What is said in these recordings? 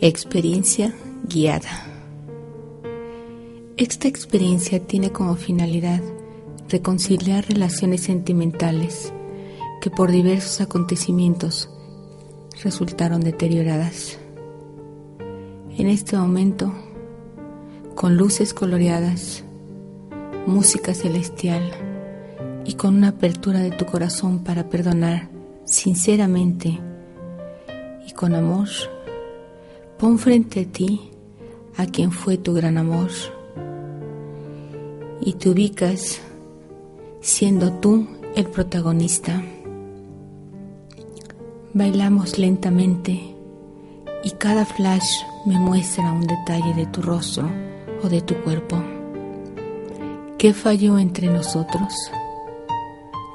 Experiencia guiada. Esta experiencia tiene como finalidad reconciliar relaciones sentimentales que por diversos acontecimientos resultaron deterioradas. En este momento, con luces coloreadas, música celestial y con una apertura de tu corazón para perdonar sinceramente y con amor, Pon frente a ti a quien fue tu gran amor y te ubicas siendo tú el protagonista. Bailamos lentamente y cada flash me muestra un detalle de tu rostro o de tu cuerpo. ¿Qué falló entre nosotros?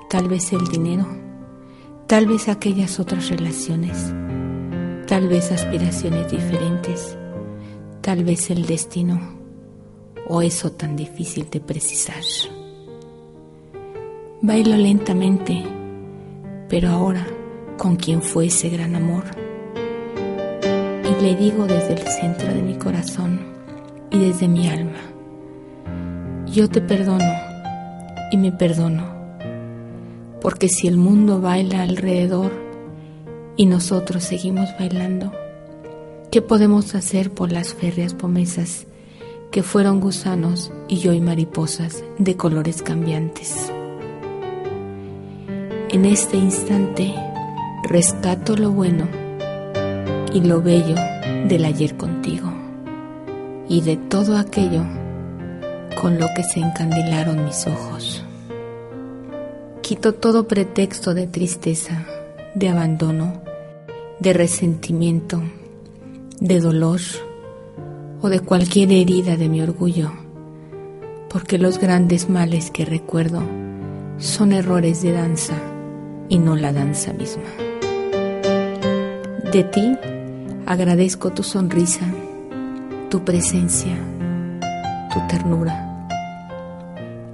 Tal vez el dinero, tal vez aquellas otras relaciones tal vez aspiraciones diferentes, tal vez el destino. O eso tan difícil de precisar. Bailo lentamente, pero ahora con quien fue ese gran amor. Y le digo desde el centro de mi corazón y desde mi alma, yo te perdono y me perdono, porque si el mundo baila alrededor, y nosotros seguimos bailando. ¿Qué podemos hacer por las férreas promesas que fueron gusanos y hoy mariposas de colores cambiantes? En este instante rescato lo bueno y lo bello del ayer contigo y de todo aquello con lo que se encandilaron mis ojos. Quito todo pretexto de tristeza, de abandono de resentimiento, de dolor o de cualquier herida de mi orgullo, porque los grandes males que recuerdo son errores de danza y no la danza misma. De ti agradezco tu sonrisa, tu presencia, tu ternura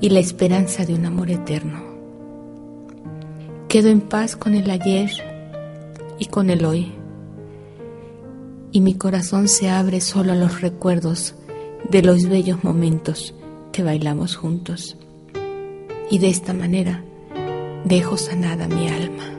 y la esperanza de un amor eterno. Quedo en paz con el ayer y con el hoy. Y mi corazón se abre solo a los recuerdos de los bellos momentos que bailamos juntos. Y de esta manera dejo sanada mi alma.